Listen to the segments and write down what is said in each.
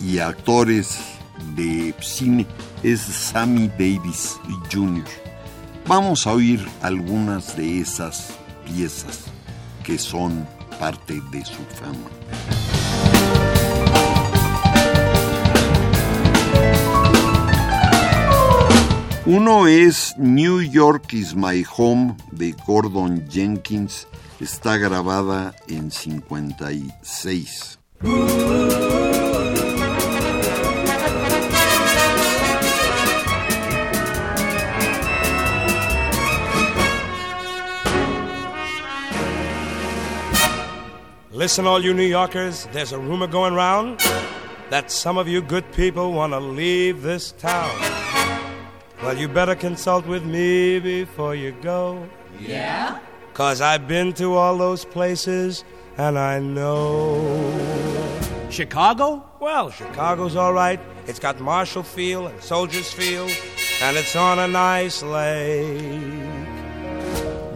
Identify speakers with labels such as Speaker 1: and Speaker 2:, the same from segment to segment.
Speaker 1: Y actores de cine es Sammy Davis Jr. Vamos a oír algunas de esas piezas que son parte de su fama. Uno es New York is My Home de Gordon Jenkins. Está grabada en 56.
Speaker 2: Listen, all you New Yorkers, there's a rumor going round that some of you good people want to leave this town. Well, you better consult with me before you go.
Speaker 3: Yeah?
Speaker 2: Cause I've been to all those places and I know.
Speaker 3: Chicago?
Speaker 2: Well, Chicago's all right. It's got Marshall Field and Soldiers Field, and it's on a nice lake.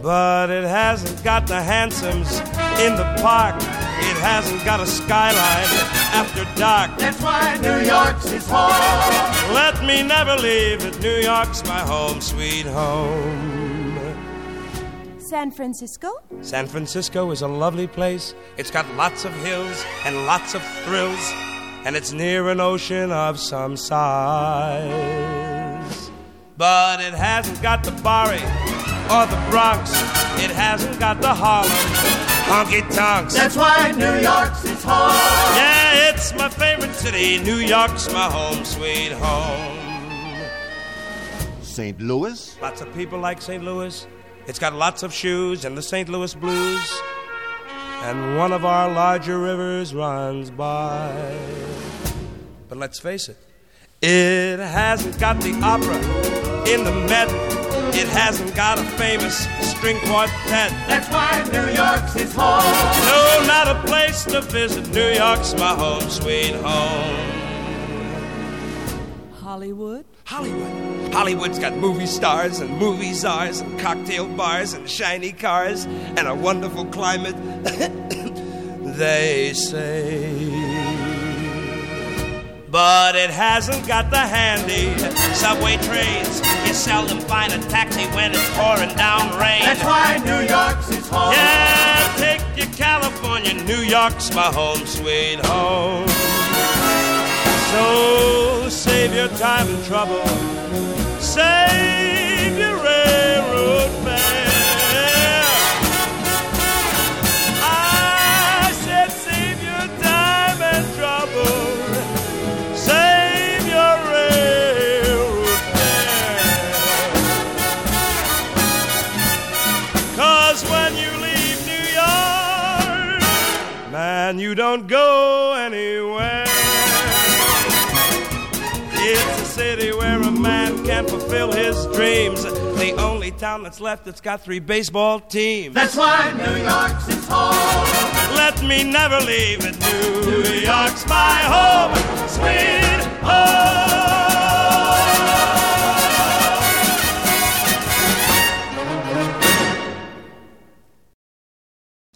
Speaker 2: But it hasn't got the hansoms in the park. It hasn't got a skyline after dark.
Speaker 3: That's why New York's his home.
Speaker 2: Let me never leave it. New York's my home, sweet home.
Speaker 4: San Francisco?
Speaker 2: San Francisco is a lovely place. It's got lots of hills and lots of thrills, and it's near an ocean of some size. But it hasn't got the Bowery or the Bronx. It hasn't got the Harlem honky tonks.
Speaker 3: That's why New York's his home.
Speaker 2: Yeah, it's my favorite city. New York's my home, sweet home.
Speaker 5: St. Louis?
Speaker 2: Lots of people like St. Louis. It's got lots of shoes and the St. Louis blues. And one of our larger rivers runs by. But let's face it, it hasn't got the opera in the Met. It hasn't got a famous string quartet.
Speaker 3: That's why New York's his home.
Speaker 2: No, not a place to visit. New York's my home, sweet home.
Speaker 4: Hollywood?
Speaker 2: Hollywood. Hollywood's got movie stars and movie czars and cocktail bars and shiny cars and a wonderful climate. they say. But it hasn't got the handy subway trains. You seldom find a taxi when it's pouring down rain.
Speaker 3: That's why New York's his home.
Speaker 2: Yeah, take you California. New York's my home, sweet home. So save your time and trouble. Save you don't go anywhere. It's a city where a man can fulfill his dreams. The only town that's left that's got three baseball teams.
Speaker 3: That's why New York's his home.
Speaker 2: Let me never leave it. New York's my home, sweet home.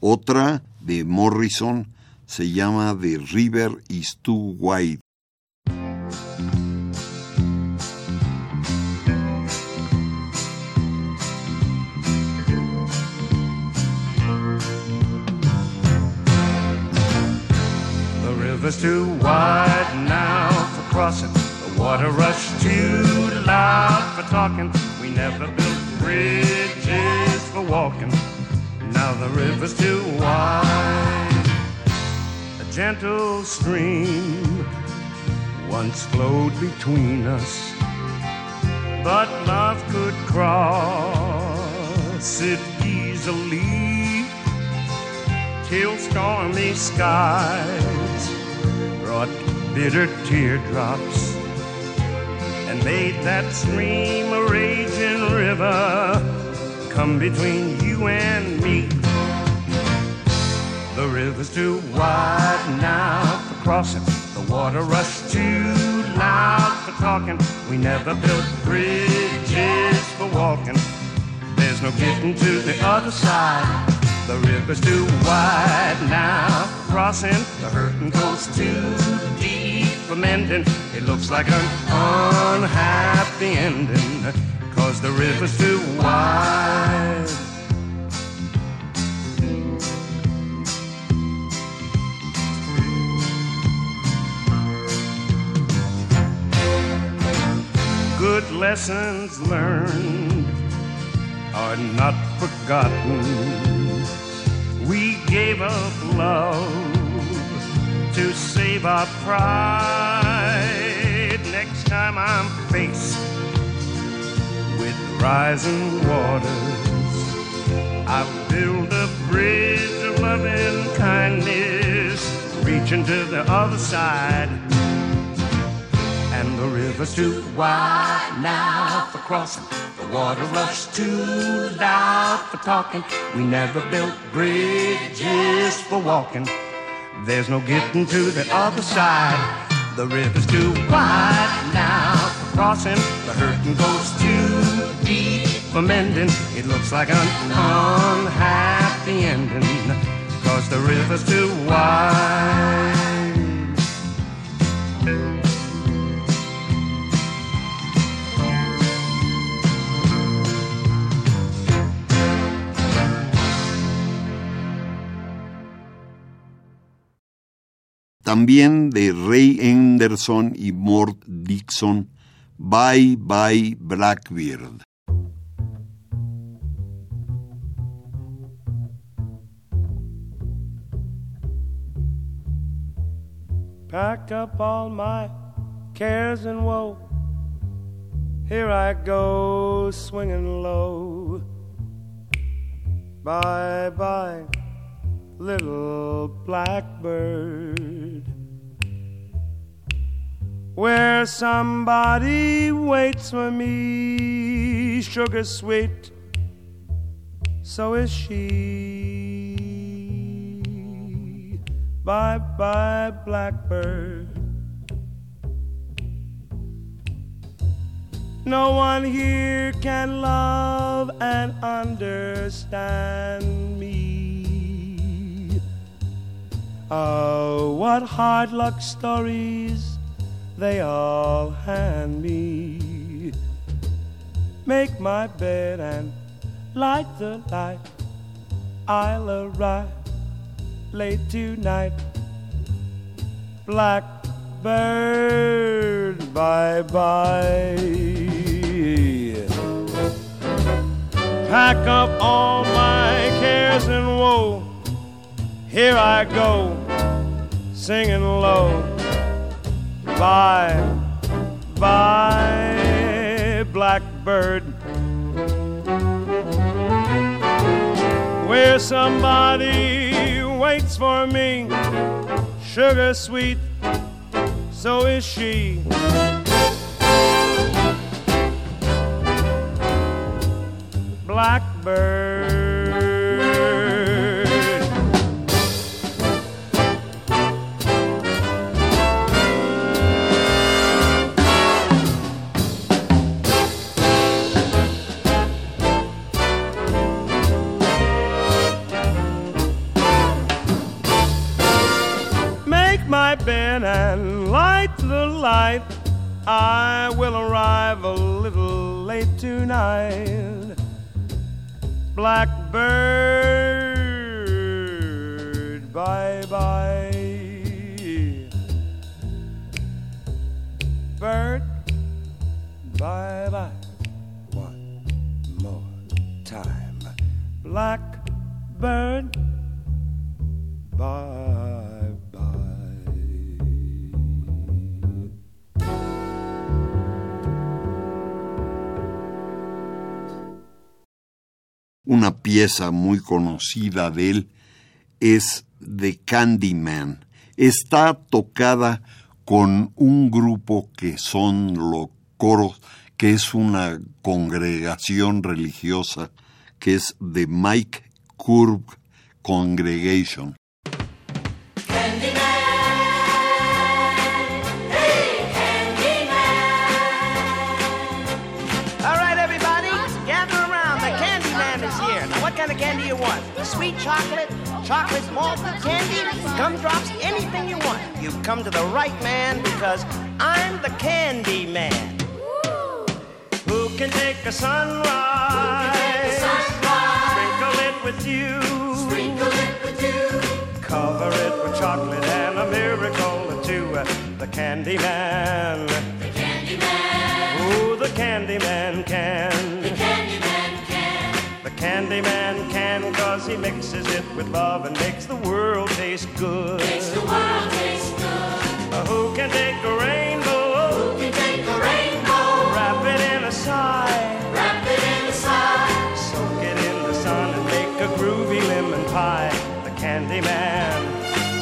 Speaker 1: Otra de Morrison se llama The River is Too Wide.
Speaker 2: The river's too wide now for crossing. The water rush too loud for talking. We never built bridges for walking. Now the river's too wide. Gentle stream once flowed between us, but love could cross it easily till stormy skies brought bitter teardrops and made that stream a raging river come between you and me. The river's too wide now for crossing. The water rushed too loud for talking. We never built bridges for walking. There's no getting to the other side. The river's too wide now for crossing. The hurting goes too deep for mending. It looks like an unhappy ending. Cause the river's too wide. Good lessons learned are not forgotten. We gave up love to save our pride. Next time I'm faced with rising waters, I'll build a bridge of love and kindness, reaching to the other side. And the river's too wide now for crossing. The water rush too loud for talking. We never built bridges for walking. There's no getting to the other side. The river's too wide now for crossing. The hurting goes too deep for mending. It looks like an unhappy ending. Cause the river's too wide.
Speaker 1: También de Ray Henderson y Mort Dixon, Bye Bye Blackbird.
Speaker 6: Packed up all my cares and woe. Here I go, swinging low. Bye bye, little blackbird. Where somebody waits for me, sugar sweet, so is she. Bye bye, blackbird. No one here can love and understand me. Oh, what hard luck stories they all hand me. Make my bed and light the light. I'll arrive late tonight. Blackbird, bye bye. Pack up all my cares and woe. Here I go, singing low. Bye, bye, blackbird. Where somebody waits for me, sugar sweet, so is she. Blackbird.
Speaker 2: Spin and light the light. I will arrive a little late tonight. Blackbird, bye bye. Bird, bye bye. One more time. Blackbird, bye
Speaker 1: pieza muy conocida de él es The Candyman. Está tocada con un grupo que son los coros, que es una congregación religiosa, que es The Mike Curb Congregation.
Speaker 7: Sweet chocolate, chocolate malted candy, gumdrops, anything you want. You've come to the right man because I'm the candy man.
Speaker 2: Who can take a sunrise? Sprinkle it with you. Cover it with chocolate and a miracle or two. Uh, the candy man. The candy man. Ooh, the candy man can. The candy man can. The candy man can cause he mixes it with love and makes the world taste good. Makes the world taste good. Uh, who can take a rainbow? Who can take a rainbow? Wrap it in a sigh. Wrap it in a sigh. Soak it in the sun and make a groovy lemon pie. The candy man.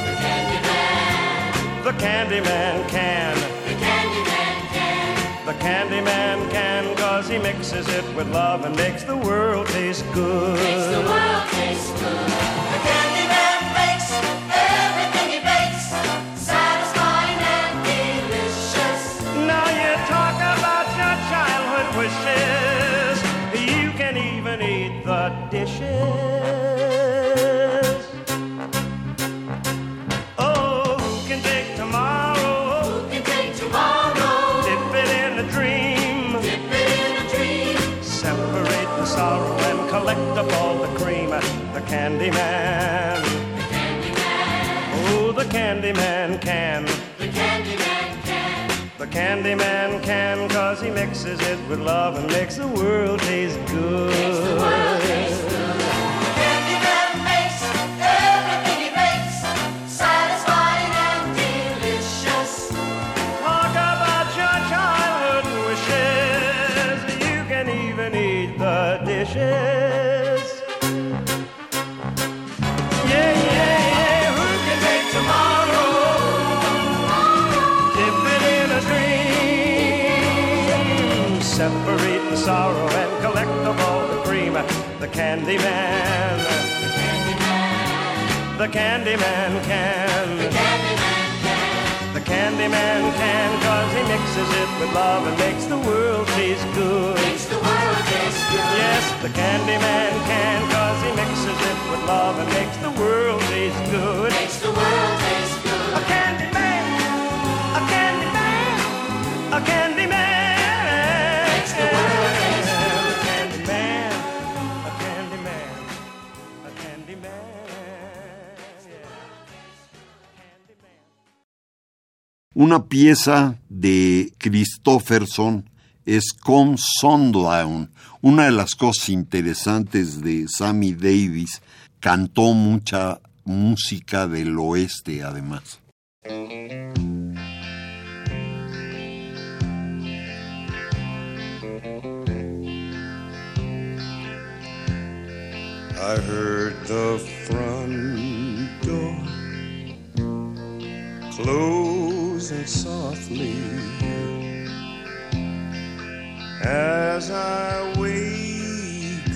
Speaker 2: The candy man. The candy man can. The candy man can. The candy man can cause he mixes it with love and makes the world taste good. Makes the world taste good.
Speaker 8: The candy man
Speaker 2: can cause he mixes it with love and makes the world taste good. Separate the sorrow and collect up all the cream. The candy man.
Speaker 8: The candy man.
Speaker 2: The candy man can.
Speaker 8: The candy man can.
Speaker 2: The candy man can cause he mixes it with love and makes the world taste good.
Speaker 8: Makes the world taste good.
Speaker 2: Yes, the candy man can cause he mixes it with love and makes the world taste good.
Speaker 8: Makes the world taste good.
Speaker 1: Una pieza de Christofferson es Come Sundown. Una de las cosas interesantes de Sammy Davis, cantó mucha música del oeste además.
Speaker 9: I heard the front door closing softly. As I wakened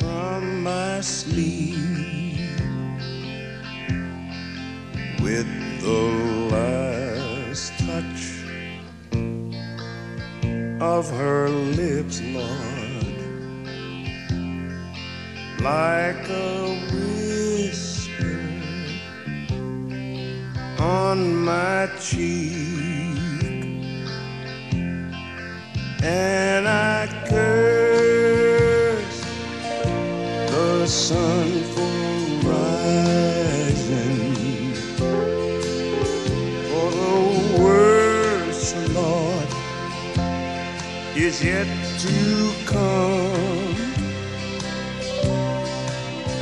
Speaker 9: from my sleep with the last touch of her lips, Lord like a whisper
Speaker 2: on my cheek, and I curse the sun for rising. For the worst, Lord, is yet to come.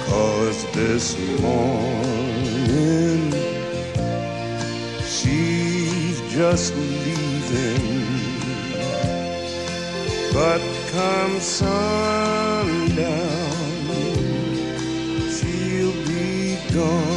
Speaker 2: Cause this morning just leaving. But come sundown, she'll be gone.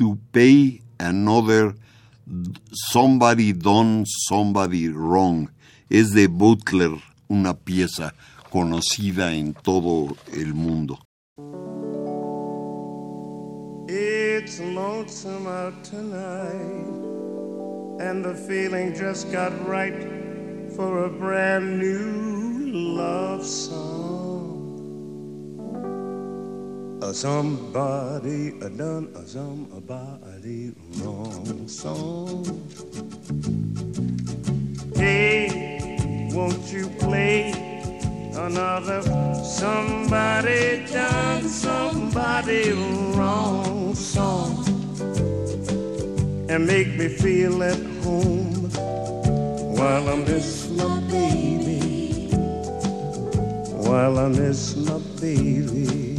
Speaker 1: You pay another Somebody Done Somebody Wrong. Es de Butler, una pieza conocida en todo el mundo.
Speaker 2: It's lonesome out tonight, and the feeling just got right for a brand new love song. A somebody a done a somebody wrong. Song. Hey, won't you play another? Somebody done somebody wrong song. And make me feel at home while I miss my baby. While I miss my baby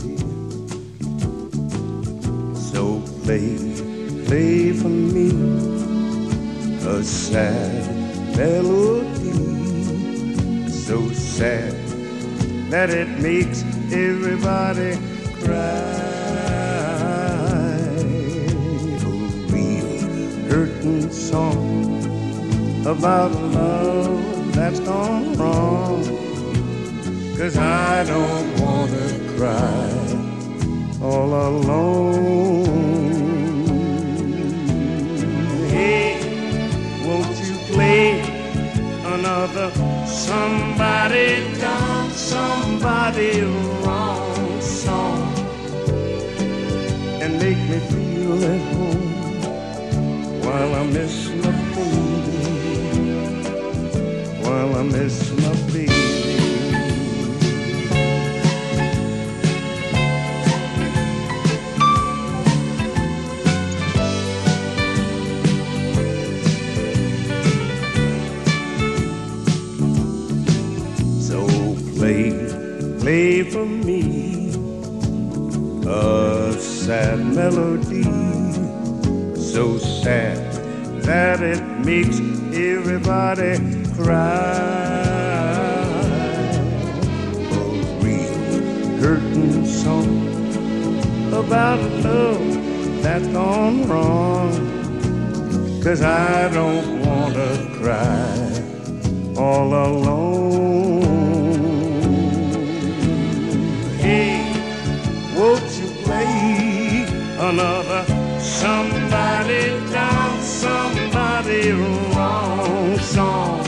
Speaker 2: so play play for me a sad melody so sad that it makes everybody cry. Oh, a real hurting song about love that's gone wrong. Cause I don't wanna cry all alone. Somebody done somebody wrong song and make me feel at home while I miss my baby while I miss my from me a sad melody, so sad that it makes everybody cry.
Speaker 10: A real hurting song about love that's gone wrong, cause I don't wanna cry all alone. Another. Somebody down, somebody wrong song.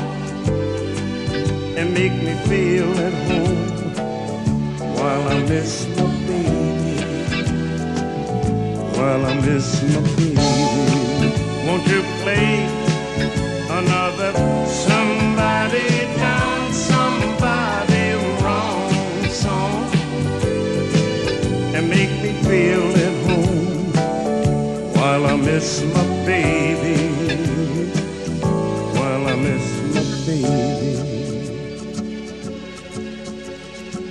Speaker 10: And make me feel at home while I miss my baby, while I miss my baby. Won't you play another? Somebody down, somebody wrong song. And make me feel at my baby, while I miss baby,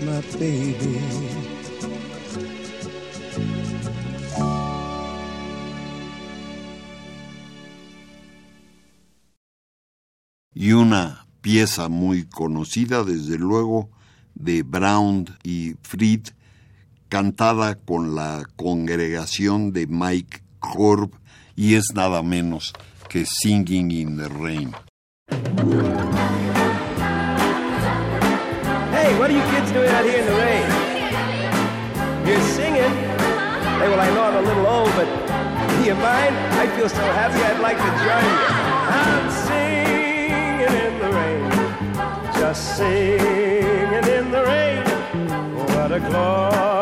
Speaker 10: my baby.
Speaker 1: y una pieza muy conocida, desde luego, de Brown y Fried, cantada con la congregación de Mike Corb, y es nada menos que Singing in the Rain.
Speaker 2: Hey, what are you kids doing out here in the rain? You're singing. Hey, well, I know I'm a little old, but do you mind? I feel so happy I'd like to join you. I'm singing in the rain, just singing in the rain. What a glorious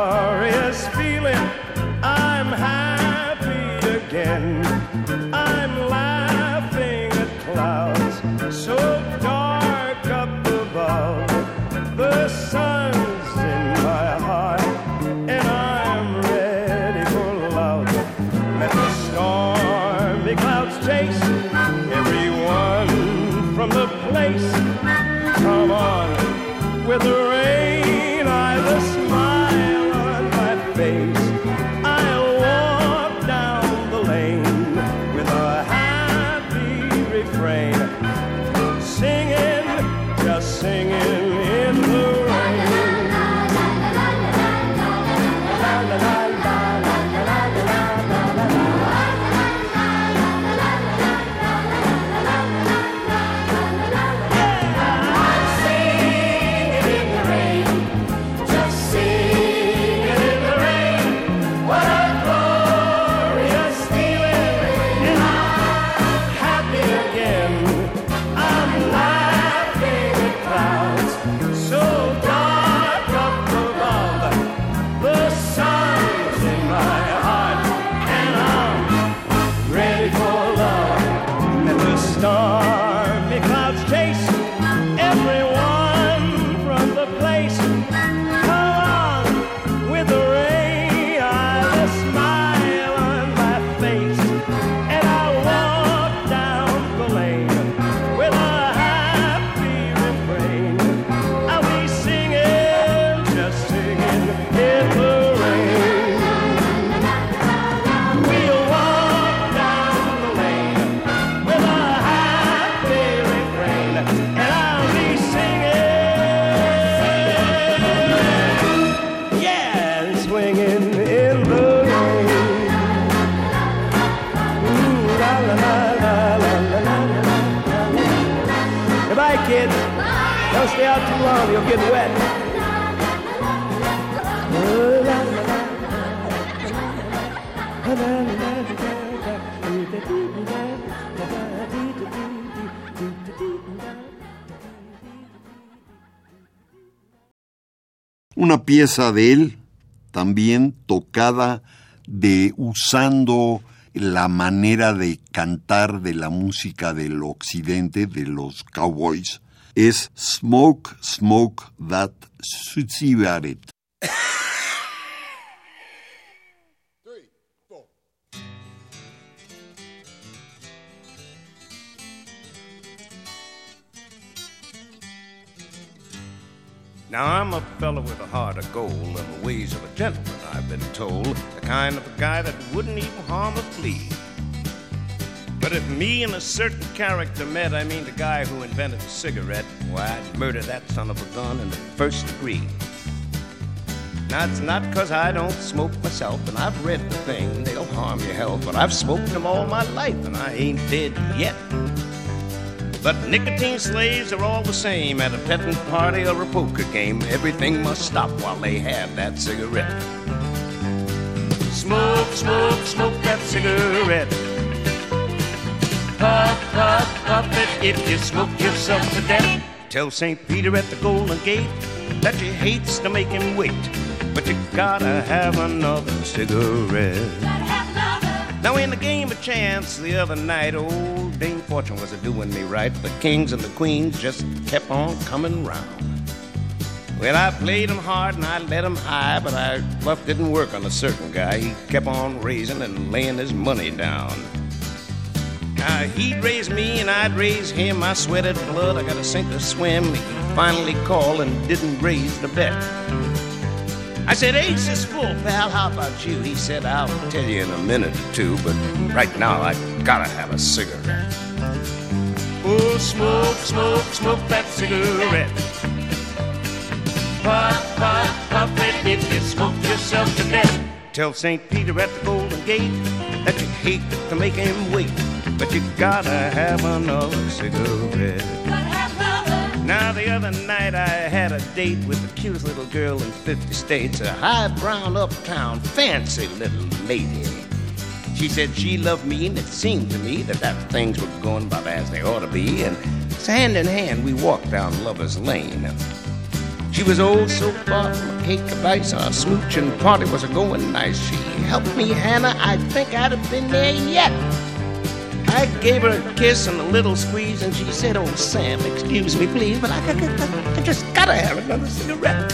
Speaker 1: pieza de él, también tocada de usando la manera de cantar de la música del occidente, de los cowboys, es Smoke, Smoke That Cigarette.
Speaker 10: Now I'm a fellow with a heart of gold and the ways of a gentleman, I've been told. The kind of a guy that wouldn't even harm a flea. But if me and a certain character met, I mean the guy who invented the cigarette, why, I'd murder that son of a gun in the first degree.
Speaker 2: Now, it's not because I don't smoke myself, and I've read the thing, they'll harm your health, but I've smoked them all my life, and I ain't dead yet. But nicotine slaves are all the same at a petting party or a poker game. Everything must stop while they have that cigarette. Smoke, smoke, smoke that cigarette. Puff, puff, puff it if you smoke yourself to death. Tell St. Peter at the Golden Gate that you hates to make him wait, but you gotta have another cigarette. Have another. Now in the game of chance the other night, old Dame Fortune was a doing me right. The kings and the queens just kept on coming round. Well, I played him hard and I let him high, but I bluff didn't work on a certain guy. He kept on raising and laying his money down. Now he'd raise me and I'd raise him. I sweated blood, I got to sink or swim. He finally called and didn't raise the bet. I said, Ace is full, pal. How about you? He said, I'll tell you in a minute or two, but right now I gotta have a cigarette. Oh, smoke, smoke, smoke that cigarette. Puff, puff, puff it if you smoke yourself to death. Tell St. Peter at the Golden Gate that you hate to make him wait, but you gotta have another cigarette. Now, the other night I had a date with the cutest little girl in 50 states, a high brown uptown fancy little lady. She said she loved me, and it seemed to me that, that things were going about as they ought to be. And hand in hand, we walked down Lover's Lane. She was old so far from a cake of ice, our smooching party was a going nice. She helped me, Hannah. I think I'd have been there yet. I gave her a kiss and a little squeeze, and she said, Oh, Sam, excuse me, please, but I, I, I, just gotta have another cigarette.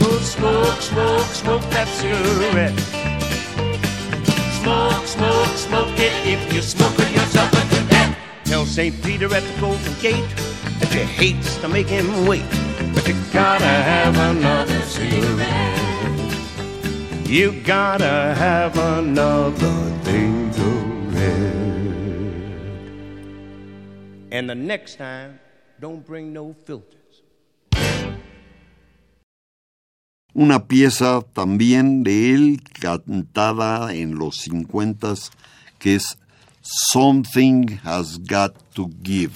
Speaker 2: Oh, smoke, smoke, smoke that cigarette. Smoke, smoke, smoke it if you smoke it yourself to death. Tell St. Peter at the Golden Gate that you hates to make him wait, but you gotta have another cigarette. You gotta have another And the next time, don't bring no filters.
Speaker 1: Una pieza también de él cantada en los 50 que es Something Has Got to Give.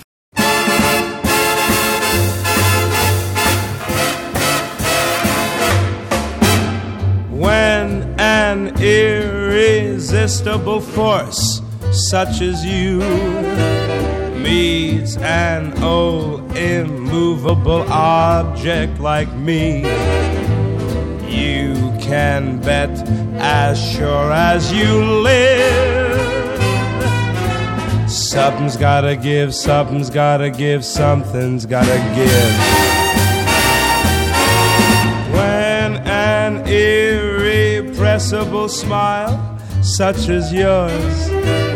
Speaker 11: When an irresistible force such as you meets an old immovable object like me, you can bet as sure as you live. Something's gotta give, something's gotta give, something's gotta give. When an irrepressible smile such as yours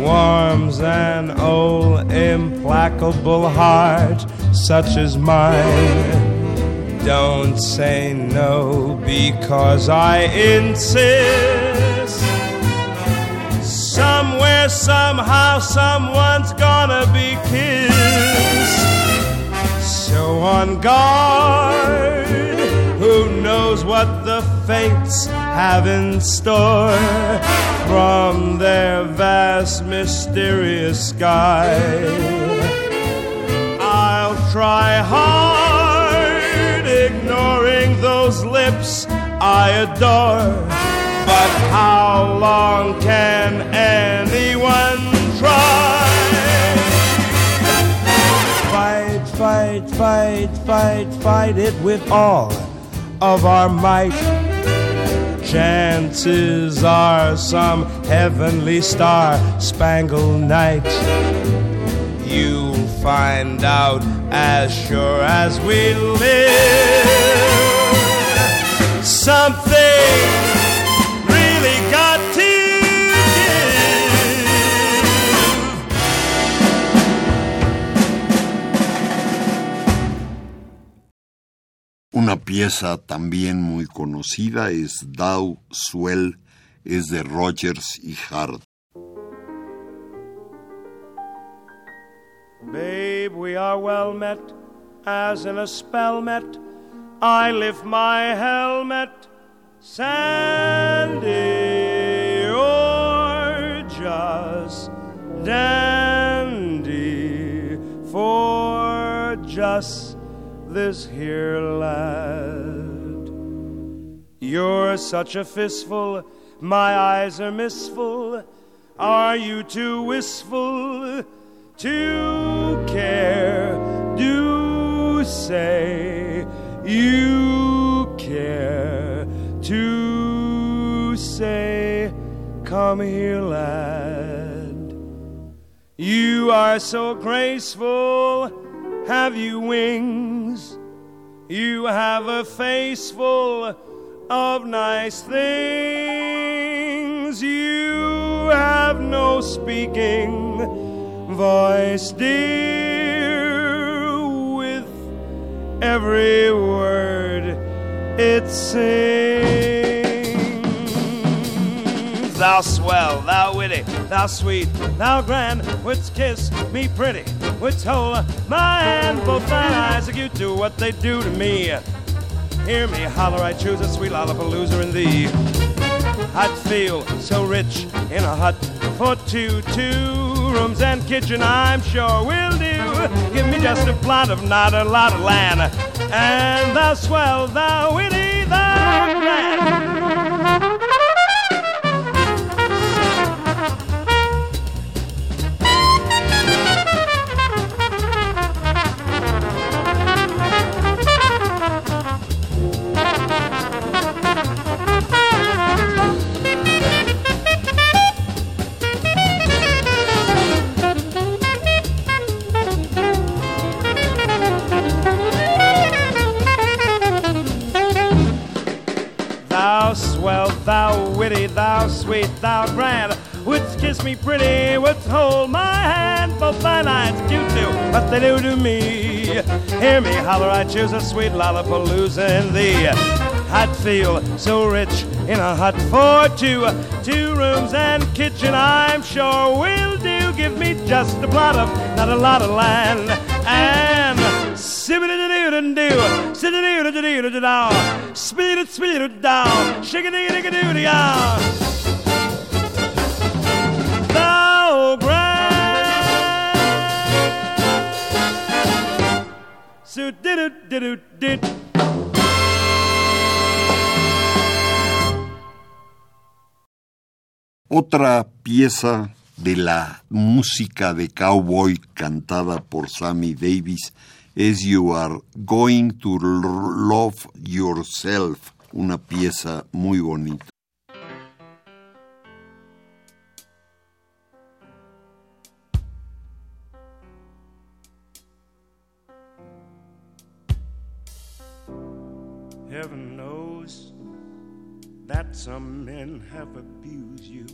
Speaker 11: warms an old implacable heart such as mine. Don't say no because I insist. Somewhere, somehow, someone's gonna be kissed. So on guard, who knows what the fates have in store from their vast, mysterious sky. I'll try hard, ignoring those lips I adore. But how long can anyone try? Fight, fight, fight, fight, fight it with all of our might. Chances are some heavenly star spangled night. You'll find out as sure as we live. Something
Speaker 1: Una pieza también muy conocida es Thou Swell, es de Rogers y Hart.
Speaker 11: Babe, we are well met, as in a spell met,
Speaker 2: I lift my helmet, Sandy, or just dandy for just this here lad. You're such a fistful, my eyes are mistful. Are you too wistful to care? Do say you care to say, Come here, lad. You are so graceful. Have you wings? You have a face full of nice things. You have no speaking voice, dear. With every word it sings. Thou swell, thou witty, thou sweet, thou grand, wouldst kiss me pretty, wouldst hold my hand, both thine eyes are you to what they do to me. Hear me holler, I choose a sweet lollapalooza in thee. I'd feel so rich in a hut for two, two rooms and kitchen, I'm sure will do. Give me just a plot of not a lot of land, and thou swell, thou witty, thou grand. Sweet, thou grand, wouldst kiss me pretty, wouldst hold my hand, both thine eyes cute to what they do to me. Hear me holler, I choose a sweet lollapalooza in thee. I'd feel so rich in a hut for two, two rooms and kitchen, I'm sure will do. Give me just a plot of not a lot of land and Sibbity-doo-doo-doo, sibbity-doo-doo-doo-doo, speed-it-speed-it-down, shake-a-dee-dee-doo-dee-ah.
Speaker 1: Otra pieza de la música de cowboy cantada por Sammy Davis es You Are Going to Love Yourself, una pieza muy bonita.
Speaker 12: That some men have abused you.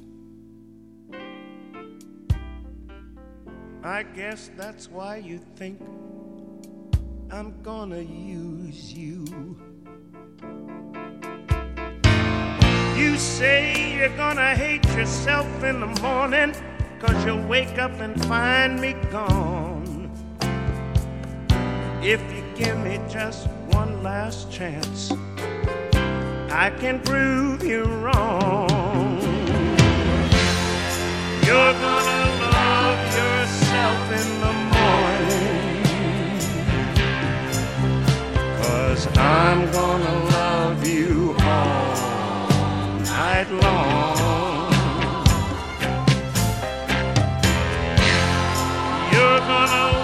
Speaker 12: I guess that's why you think I'm gonna use you. You say you're gonna hate yourself in the morning, cause you'll wake up and find me gone. If you give me just one last chance, I can prove you wrong. You're gonna love yourself in the morning. Cause I'm gonna love you all night long. You're gonna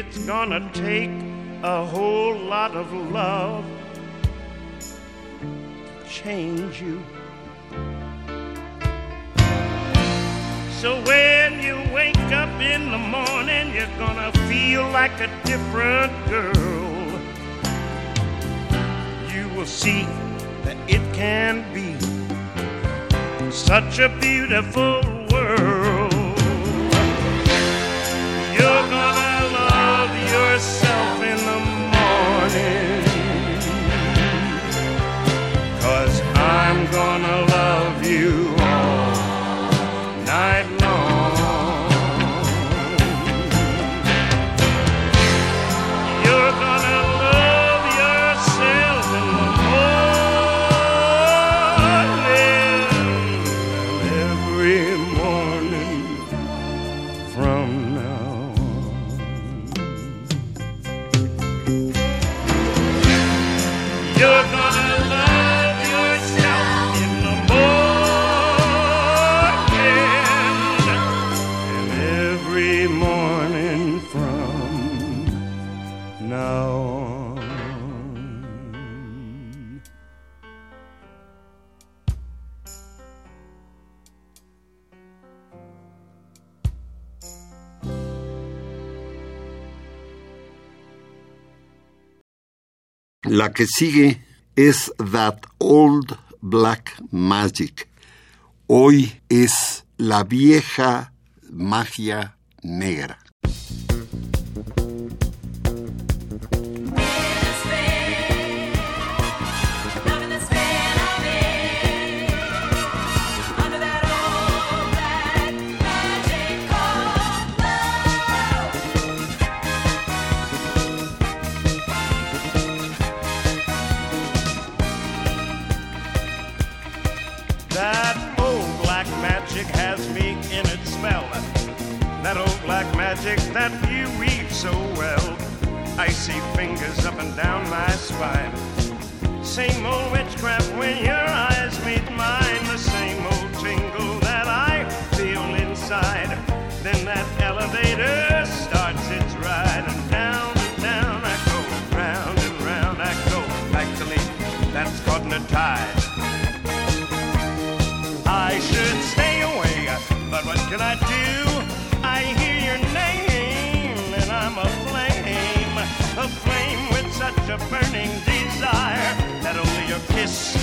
Speaker 12: It's gonna take a whole lot of love to change you. So when you wake up in the morning, you're gonna feel like a different girl.
Speaker 2: You will see that it can be such a beautiful world.
Speaker 1: La que sigue es That Old Black Magic. Hoy es la vieja magia negra.
Speaker 2: same old witchcraft when your eyes meet mine, the same old tingle that I feel inside. Then that elevator starts its ride, and down and down I go, round and round I go. Actually, that's hypnotized. I should stay away, but what can I do? I hear your name, and I'm aflame, aflame with such a burning. Deep kiss.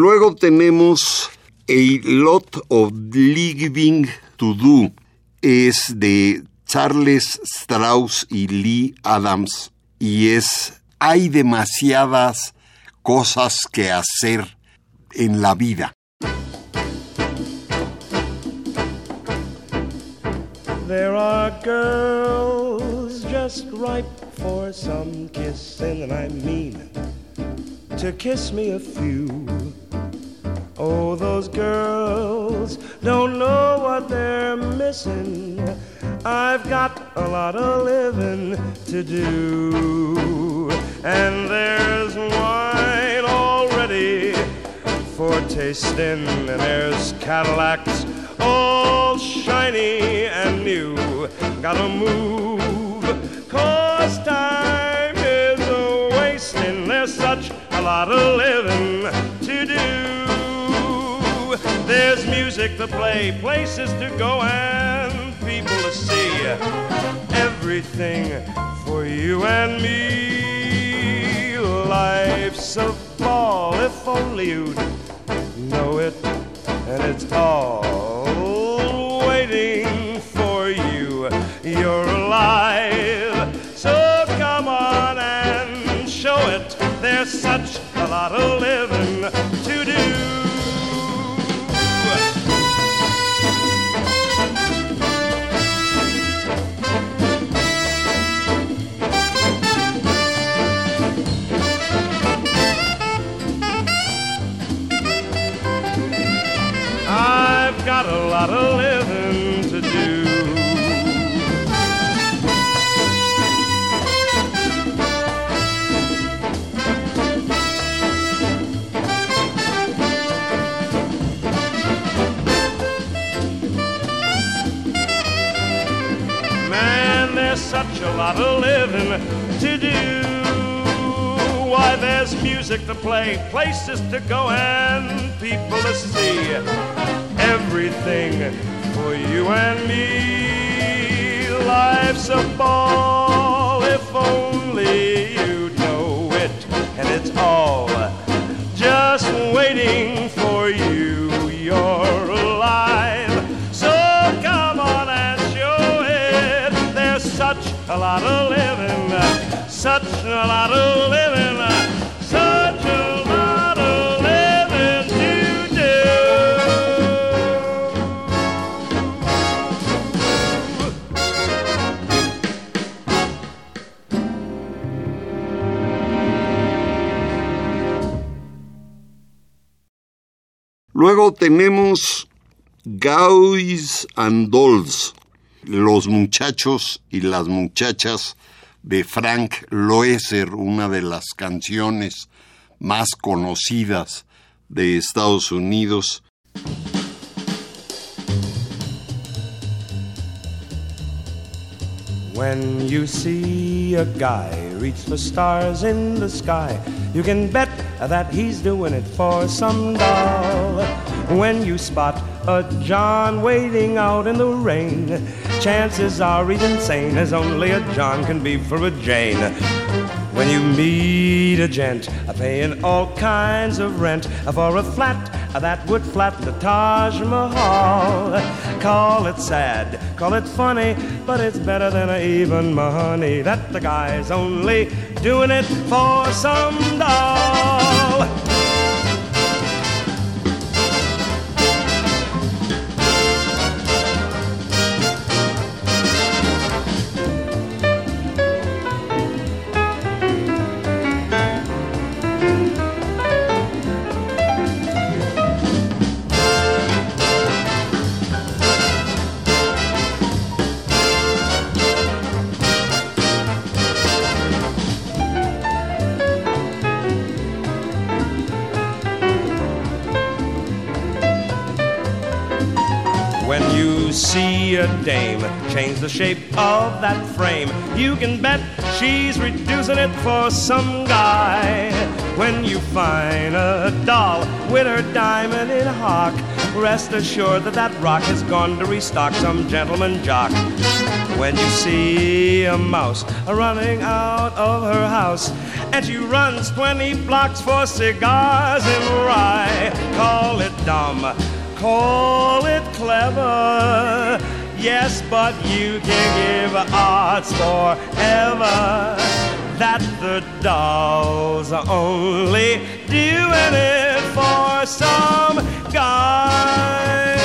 Speaker 1: luego tenemos A Lot of Living to Do. Es de Charles Strauss y Lee Adams. Y es Hay demasiadas cosas que hacer en la vida.
Speaker 2: There are girls just ripe for some kiss, and I mean to kiss me a few. Oh, those girls don't know what they're missing. I've got a lot of living to do, and there's wine already for tasting, and there's Cadillacs all shiny and new. Gotta move, cause time is a wasting. There's such a lot of living to do. There's music to play, places to go, and people to see. Everything for you and me. Life's a ball if only you'd know it, and it's all waiting for you. You're alive, so come on and show it. There's such a lot of living to do. Lot of living to do. Man, there's such a lot of living to do. Why, there's music to play, places to go, and people to see. Everything for you and me. Life's a ball if only you know it, and it's all just waiting for you. You're alive, so come on and show it. There's such a lot of living, such a lot of living,
Speaker 1: Luego tenemos Guys and Dolls, los muchachos y las muchachas de Frank Loesser, una de las canciones más conocidas de Estados Unidos.
Speaker 2: When you see a guy reach for stars in the sky, you can bet that he's doing it for some doll. When you spot a John waiting out in the rain, chances are he's insane, as only a John can be for a Jane. When you meet a gent paying all kinds of rent for a flat that would flat the Taj Mahal, call it sad, call it funny, but it's better than even money that the guy's only doing it for some doll. A dame change the shape of that frame, you can bet she's reducing it for some guy. When you find a doll with her diamond in hock, rest assured that that rock has gone to restock some gentleman jock. When you see a mouse running out of her house, and she runs 20 blocks for cigars and rye, call it dumb, call it clever. Yes, but you can give odds forever that the dolls are only doing it for some guy.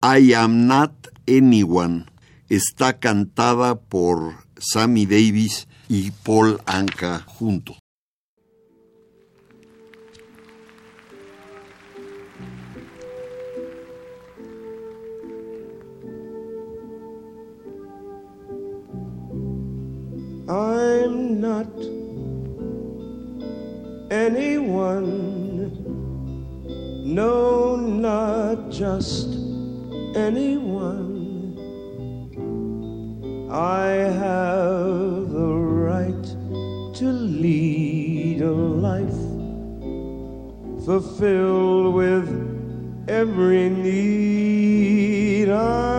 Speaker 1: I Am Not Anyone está cantada por Sammy Davis y Paul Anka juntos.
Speaker 2: I'm not anyone. No, not just anyone. I have the right to lead a life fulfilled with every need. I'm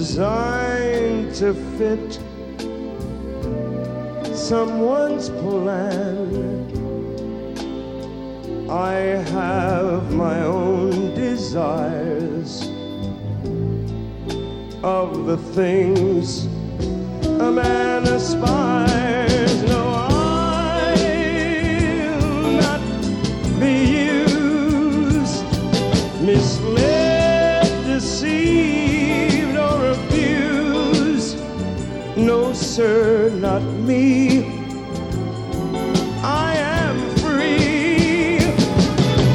Speaker 2: designed to fit someone's plan. I have my own desires of the things a man aspires. Sir, not me. I am free,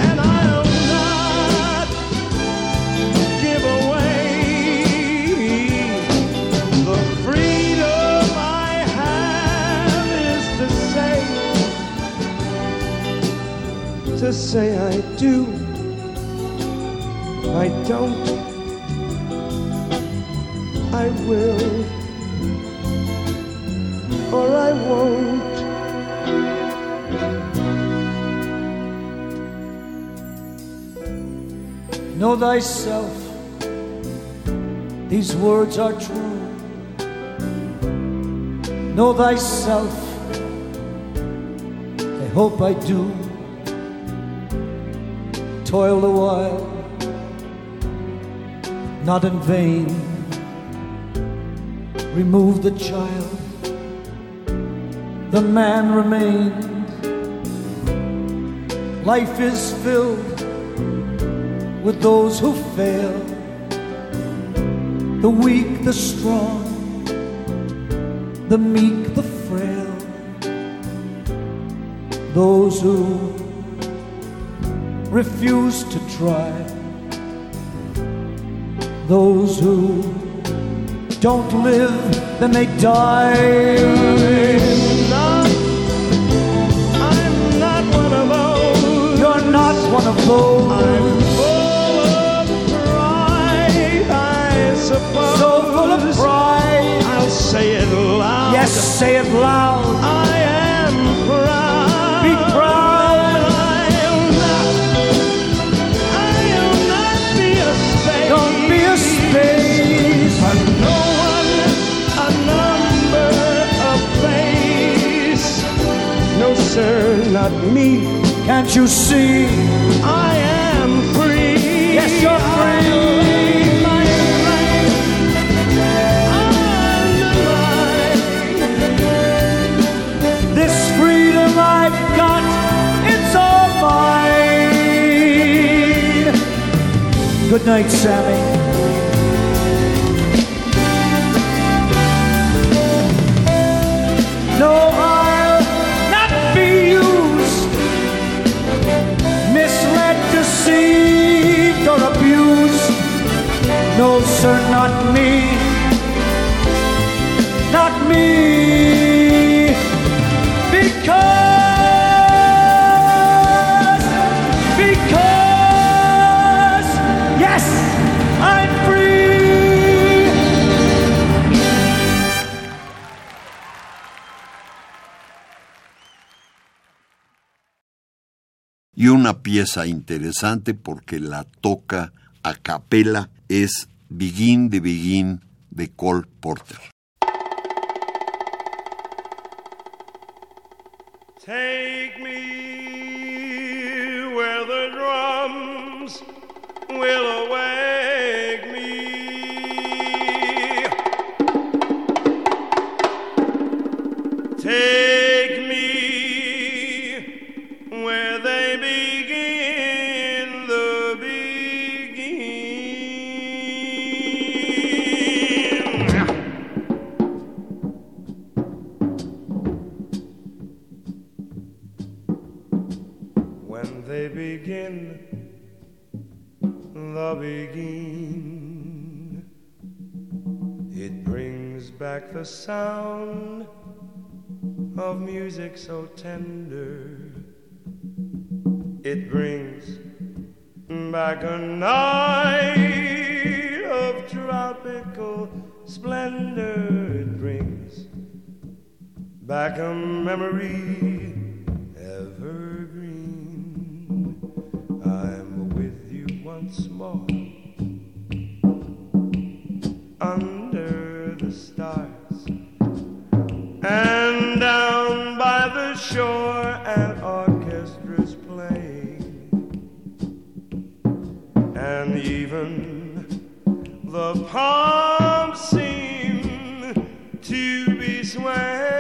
Speaker 2: and I'll not give away the freedom I have is to say, to say I do, I don't, I will,
Speaker 13: Know thyself, these words are true. Know thyself, I hope I do. Toil a while, not in vain. Remove the child, the man remained. Life is filled with those who fail, the weak, the strong, the meek, the frail, those who refuse to try, those who don't live, then they die.
Speaker 2: Not, I'm not one of those. Say it loud.
Speaker 13: Yes, say it loud.
Speaker 2: I am proud.
Speaker 13: Be proud.
Speaker 2: I'll not, I'll not be a spade.
Speaker 13: Don't be a space.
Speaker 2: For no one, a number, a face. No, sir, not me.
Speaker 13: Can't you see?
Speaker 2: I am free.
Speaker 13: Yes, you're Good night, Sammy. No, I'll not be used, misled, deceived, or abused. No, sir, not me. Not me.
Speaker 1: y una pieza interesante porque la toca a capela es Begin the Begin de Cole Porter.
Speaker 2: Take me where the drums will away. like the sound of music so tender. It brings back a night of tropical splendor. It brings back a memory evergreen. I'm with you once more. And down by the shore, an orchestra's playing. And even the palms seem to be swaying.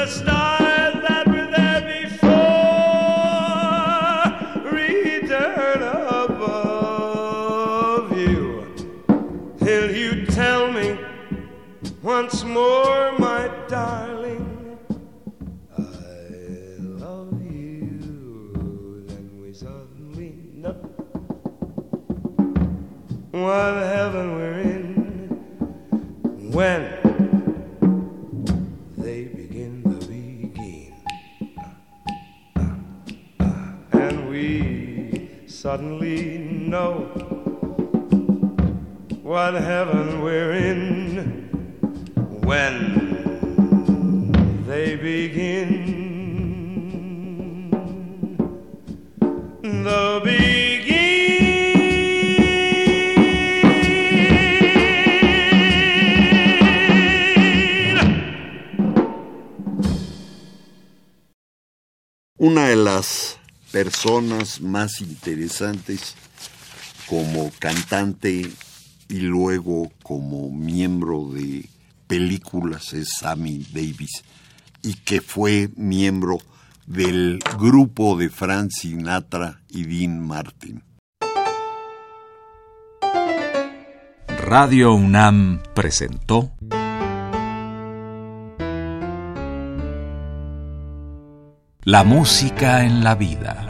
Speaker 2: the stars.
Speaker 1: más interesantes como cantante y luego como miembro de películas es Sammy Davis y que fue miembro del grupo de Frank Sinatra y Dean Martin.
Speaker 14: Radio UNAM presentó La música en la vida.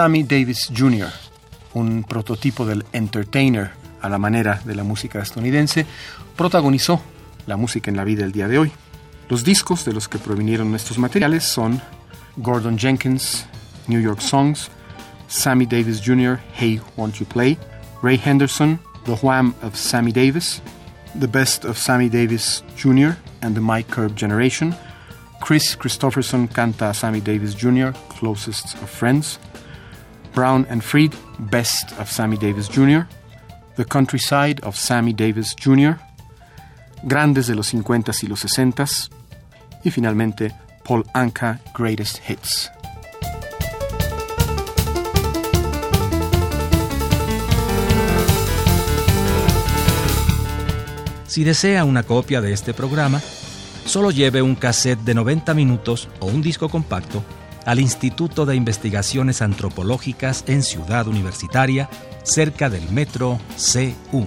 Speaker 15: Sammy Davis Jr., un prototipo del entertainer a la manera de la música estadounidense, protagonizó la música en la vida el día de hoy. Los discos de los que provinieron estos materiales son Gordon Jenkins, New York Songs, Sammy Davis Jr., Hey, Won't You Play, Ray Henderson, The Wham of Sammy Davis, The Best of Sammy Davis Jr. and the Mike Curb Generation, Chris Christopherson canta a Sammy Davis Jr., Closest of Friends, Brown and Freed, Best of Sammy Davis Jr., The Countryside of Sammy Davis Jr., Grandes de los 50s y los 60s, y finalmente Paul Anka Greatest Hits.
Speaker 16: Si desea una copia de este programa, solo lleve un cassette de 90 minutos o un disco compacto al Instituto de Investigaciones Antropológicas en Ciudad Universitaria, cerca del metro CU.